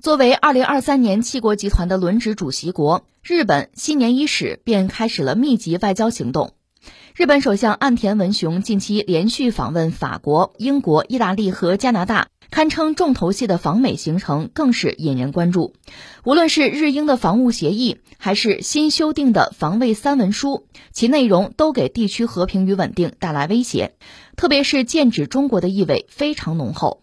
作为二零二三年七国集团的轮值主席国，日本新年伊始便开始了密集外交行动。日本首相岸田文雄近期连续访问法国、英国、意大利和加拿大，堪称重头戏的访美行程更是引人关注。无论是日英的防务协议，还是新修订的防卫三文书，其内容都给地区和平与稳定带来威胁，特别是剑指中国的意味非常浓厚。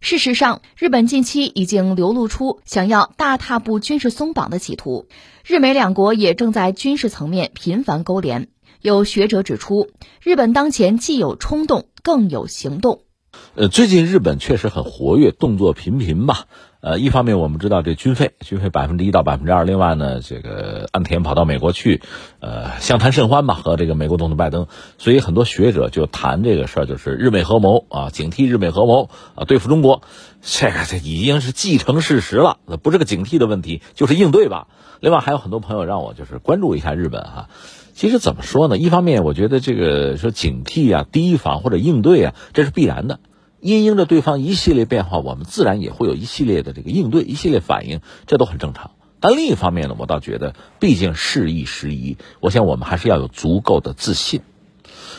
事实上，日本近期已经流露出想要大踏步军事松绑的企图，日美两国也正在军事层面频繁勾连。有学者指出，日本当前既有冲动，更有行动。呃，最近日本确实很活跃，动作频频吧。呃，一方面我们知道这军费，军费百分之一到百分之二。另外呢，这个岸田跑到美国去，呃，相谈甚欢吧，和这个美国总统拜登。所以很多学者就谈这个事儿，就是日美合谋啊，警惕日美合谋啊，对付中国。这个这已经是既成事实了，不是个警惕的问题，就是应对吧。另外还有很多朋友让我就是关注一下日本哈。其实怎么说呢？一方面，我觉得这个说警惕啊、提防或者应对啊，这是必然的。因应着对方一系列变化，我们自然也会有一系列的这个应对、一系列反应，这都很正常。但另一方面呢，我倒觉得，毕竟事易时移，我想我们还是要有足够的自信。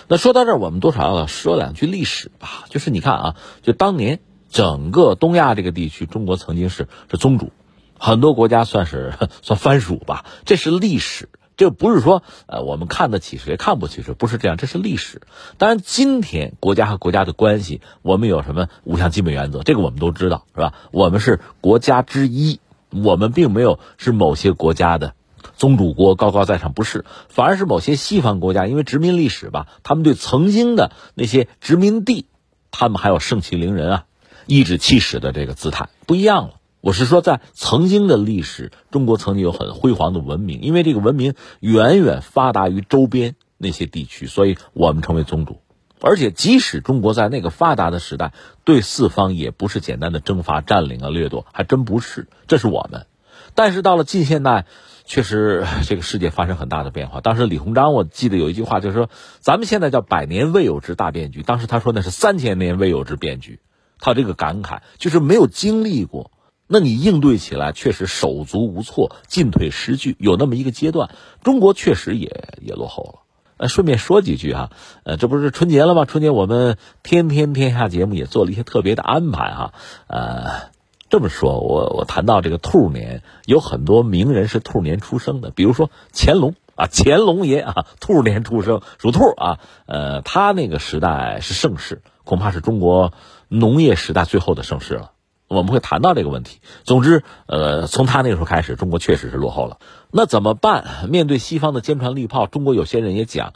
那说到这儿，我们多少要说两句历史吧。就是你看啊，就当年整个东亚这个地区，中国曾经是是宗主，很多国家算是算藩属吧，这是历史。这不是说，呃，我们看得起谁，看不起谁，不是这样，这是历史。当然，今天国家和国家的关系，我们有什么五项基本原则，这个我们都知道，是吧？我们是国家之一，我们并没有是某些国家的宗主国高高在上，不是，反而是某些西方国家，因为殖民历史吧，他们对曾经的那些殖民地，他们还有盛气凌人啊、颐指气使的这个姿态不一样了。我是说，在曾经的历史，中国曾经有很辉煌的文明，因为这个文明远远发达于周边那些地区，所以我们成为宗主。而且，即使中国在那个发达的时代，对四方也不是简单的征伐、占领啊、掠夺，还真不是。这是我们。但是到了近现代，确实 这个世界发生很大的变化。当时李鸿章，我记得有一句话，就是说，咱们现在叫百年未有之大变局，当时他说那是三千年未有之变局。他这个感慨就是没有经历过。那你应对起来确实手足无措、进退失据，有那么一个阶段，中国确实也也落后了。呃，顺便说几句哈，呃，这不是春节了吗？春节我们天天天下节目也做了一些特别的安排哈。呃，这么说，我我谈到这个兔年，有很多名人是兔年出生的，比如说乾隆啊，乾隆爷啊，兔年出生，属兔啊。呃，他那个时代是盛世，恐怕是中国农业时代最后的盛世了。我们会谈到这个问题。总之，呃，从他那个时候开始，中国确实是落后了。那怎么办？面对西方的坚船利炮，中国有些人也讲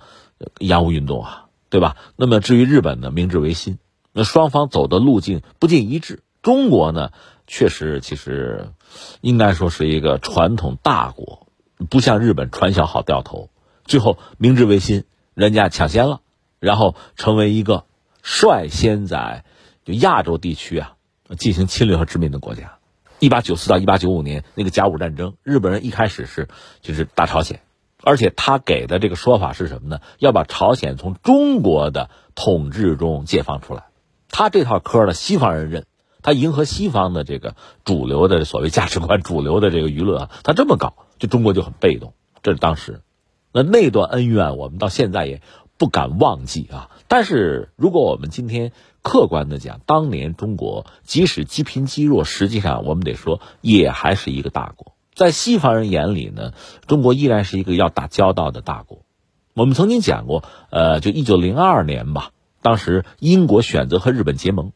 洋务运动啊，对吧？那么至于日本呢，明治维新，那双方走的路径不尽一致。中国呢，确实其实应该说是一个传统大国，不像日本传销好掉头。最后明治维新，人家抢先了，然后成为一个率先在就亚洲地区啊。进行侵略和殖民的国家，一八九四到一八九五年那个甲午战争，日本人一开始是就是打朝鲜，而且他给的这个说法是什么呢？要把朝鲜从中国的统治中解放出来。他这套嗑呢，西方人认，他迎合西方的这个主流的所谓价值观、主流的这个舆论啊，他这么搞，就中国就很被动。这是当时，那那段恩怨，我们到现在也不敢忘记啊。但是如果我们今天，客观的讲，当年中国即使积贫积弱，实际上我们得说也还是一个大国。在西方人眼里呢，中国依然是一个要打交道的大国。我们曾经讲过，呃，就一九零二年吧，当时英国选择和日本结盟。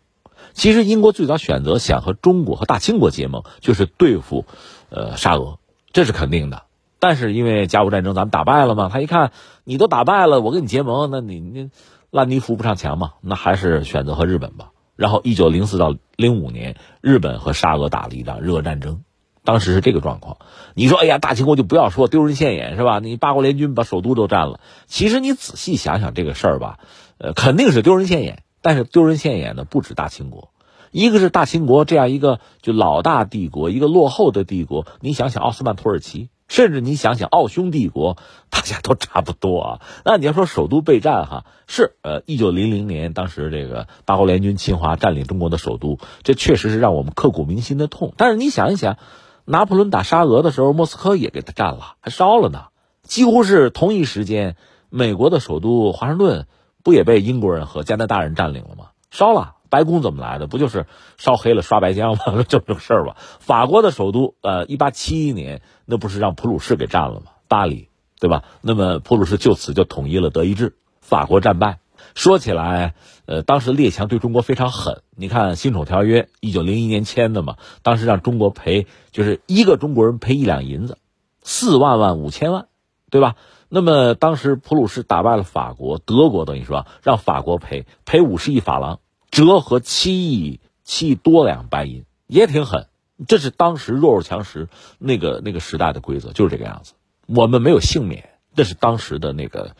其实英国最早选择想和中国和大清国结盟，就是对付，呃，沙俄，这是肯定的。但是因为甲午战争咱们打败了嘛，他一看你都打败了，我跟你结盟，那你你。烂泥扶不上墙嘛，那还是选择和日本吧。然后，一九零四到零五年，日本和沙俄打了一场热战争，当时是这个状况。你说，哎呀，大清国就不要说丢人现眼是吧？你八国联军把首都都占了。其实你仔细想想这个事儿吧，呃，肯定是丢人现眼。但是丢人现眼的不止大清国，一个是大清国这样一个就老大帝国，一个落后的帝国。你想想奥斯曼土耳其，甚至你想想，奥匈帝国大家都差不多啊。那你要说首都备战哈，是呃，一九零零年当时这个八国联军侵华占领中国的首都，这确实是让我们刻骨铭心的痛。但是你想一想，拿破仑打沙俄的时候，莫斯科也给他占了，还烧了呢。几乎是同一时间，美国的首都华盛顿不也被英国人和加拿大人占领了吗？烧了。白宫怎么来的？不就是烧黑了刷白浆吗？就这个事儿吧。法国的首都，呃，一八七一年，那不是让普鲁士给占了吗？巴黎，对吧？那么普鲁士就此就统一了德意志。法国战败。说起来，呃，当时列强对中国非常狠。你看《辛丑条约》，一九零一年签的嘛，当时让中国赔，就是一个中国人赔一两银子，四万万五千万，对吧？那么当时普鲁士打败了法国，德国等于说让法国赔赔五十亿法郎。折合七亿七亿多两白银也挺狠，这是当时弱肉强食那个那个时代的规则，就是这个样子。我们没有幸免，这是当时的那个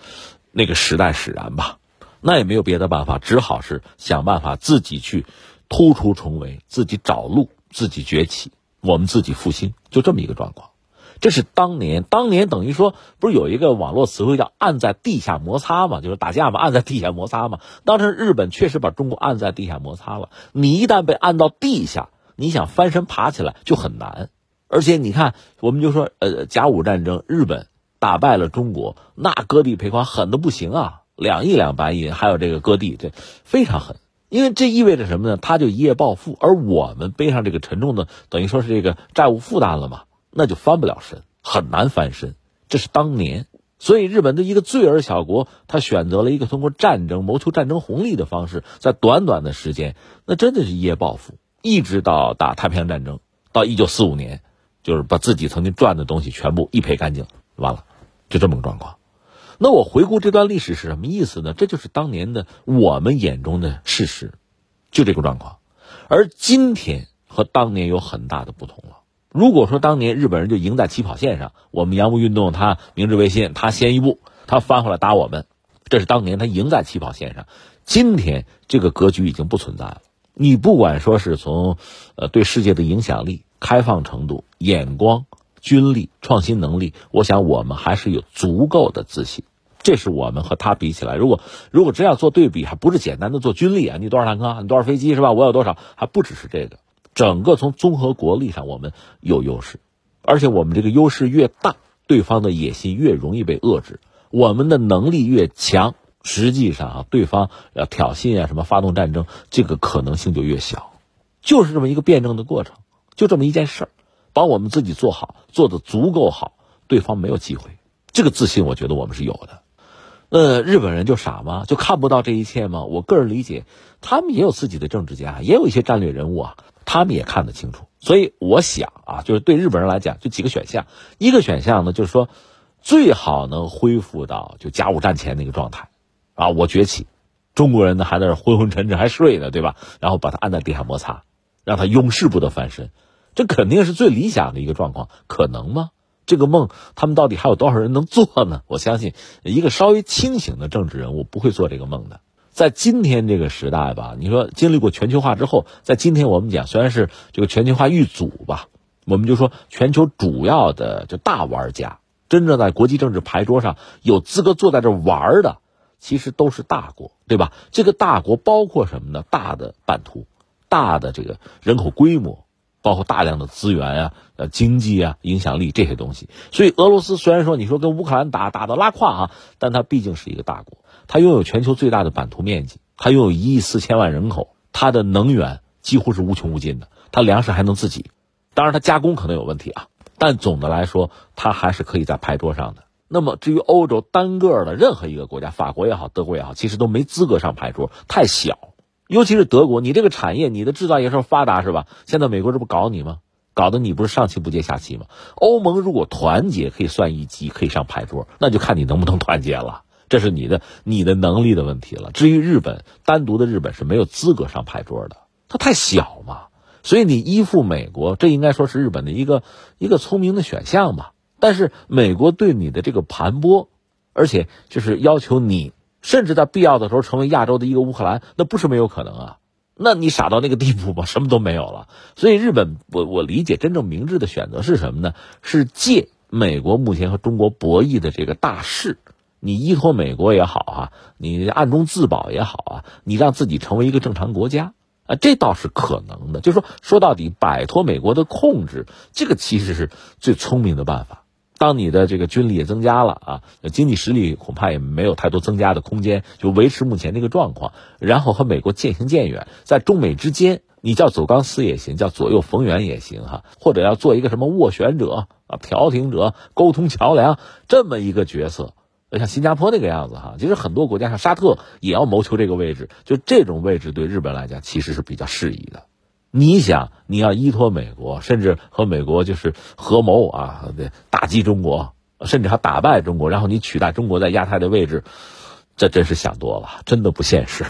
那个时代使然吧。那也没有别的办法，只好是想办法自己去突出重围，自己找路，自己崛起，我们自己复兴，就这么一个状况。这是当年，当年等于说不是有一个网络词汇叫“按在地下摩擦”嘛，就是打架嘛，按在地下摩擦嘛。当时日本确实把中国按在地下摩擦了。你一旦被按到地下，你想翻身爬起来就很难。而且你看，我们就说，呃，甲午战争，日本打败了中国，那割地赔款狠的不行啊，两亿两白银，还有这个割地，这非常狠。因为这意味着什么呢？他就一夜暴富，而我们背上这个沉重的，等于说是这个债务负担了嘛。那就翻不了身，很难翻身。这是当年，所以日本的一个罪儿小国，他选择了一个通过战争谋求战争红利的方式，在短短的时间，那真的是一夜暴富，一直到打太平洋战争，到一九四五年，就是把自己曾经赚的东西全部一赔干净，完了，就这么个状况。那我回顾这段历史是什么意思呢？这就是当年的我们眼中的事实，就这个状况。而今天和当年有很大的不同了。如果说当年日本人就赢在起跑线上，我们洋务运动他明治维新，他先一步，他翻回来打我们，这是当年他赢在起跑线上。今天这个格局已经不存在了。你不管说是从，呃，对世界的影响力、开放程度、眼光、军力、创新能力，我想我们还是有足够的自信。这是我们和他比起来，如果如果这样做对比，还不是简单的做军力啊？你多少坦克？你多少飞机是吧？我有多少？还不只是这个。整个从综合国力上，我们有优势，而且我们这个优势越大，对方的野心越容易被遏制。我们的能力越强，实际上啊，对方要挑衅啊，什么发动战争，这个可能性就越小。就是这么一个辩证的过程，就这么一件事儿，把我们自己做好，做的足够好，对方没有机会。这个自信，我觉得我们是有的。呃，日本人就傻吗？就看不到这一切吗？我个人理解，他们也有自己的政治家，也有一些战略人物啊。他们也看得清楚，所以我想啊，就是对日本人来讲，就几个选项。一个选项呢，就是说，最好能恢复到就甲午战前那个状态，啊，我崛起，中国人呢还在那昏昏沉沉还睡呢，对吧？然后把他按在地下摩擦，让他永世不得翻身，这肯定是最理想的一个状况。可能吗？这个梦，他们到底还有多少人能做呢？我相信，一个稍微清醒的政治人物不会做这个梦的。在今天这个时代吧，你说经历过全球化之后，在今天我们讲虽然是这个全球化遇阻吧，我们就说全球主要的就大玩家，真正在国际政治牌桌上有资格坐在这玩的，其实都是大国，对吧？这个大国包括什么呢？大的版图，大的这个人口规模，包括大量的资源啊、呃经济啊、影响力这些东西。所以俄罗斯虽然说你说跟乌克兰打打的拉胯啊，但它毕竟是一个大国。它拥有全球最大的版图面积，它拥有一亿四千万人口，它的能源几乎是无穷无尽的，它粮食还能自己，当然它加工可能有问题啊，但总的来说它还是可以在牌桌上的。那么至于欧洲单个的任何一个国家，法国也好，德国也好，其实都没资格上牌桌，太小，尤其是德国，你这个产业，你的制造业是发达是吧？现在美国这不搞你吗？搞得你不是上气不接下气吗？欧盟如果团结，可以算一级，可以上牌桌，那就看你能不能团结了。这是你的你的能力的问题了。至于日本，单独的日本是没有资格上牌桌的，它太小嘛。所以你依附美国，这应该说是日本的一个一个聪明的选项吧。但是美国对你的这个盘剥，而且就是要求你，甚至在必要的时候成为亚洲的一个乌克兰，那不是没有可能啊。那你傻到那个地步吗？什么都没有了。所以日本，我我理解真正明智的选择是什么呢？是借美国目前和中国博弈的这个大势，你依托美国也好啊，你暗中自保也好啊，你让自己成为一个正常国家啊，这倒是可能的。就是说，说到底，摆脱美国的控制，这个其实是最聪明的办法。当你的这个军力也增加了啊，经济实力恐怕也没有太多增加的空间，就维持目前这个状况，然后和美国渐行渐远，在中美之间，你叫走钢丝也行，叫左右逢源也行哈，或者要做一个什么斡旋者啊、调停者、沟通桥梁这么一个角色，像新加坡那个样子哈，其实很多国家像沙特也要谋求这个位置，就这种位置对日本来讲其实是比较适宜的。你想，你要依托美国，甚至和美国就是合谋啊，打击中国，甚至还打败中国，然后你取代中国在亚太的位置，这真是想多了，真的不现实。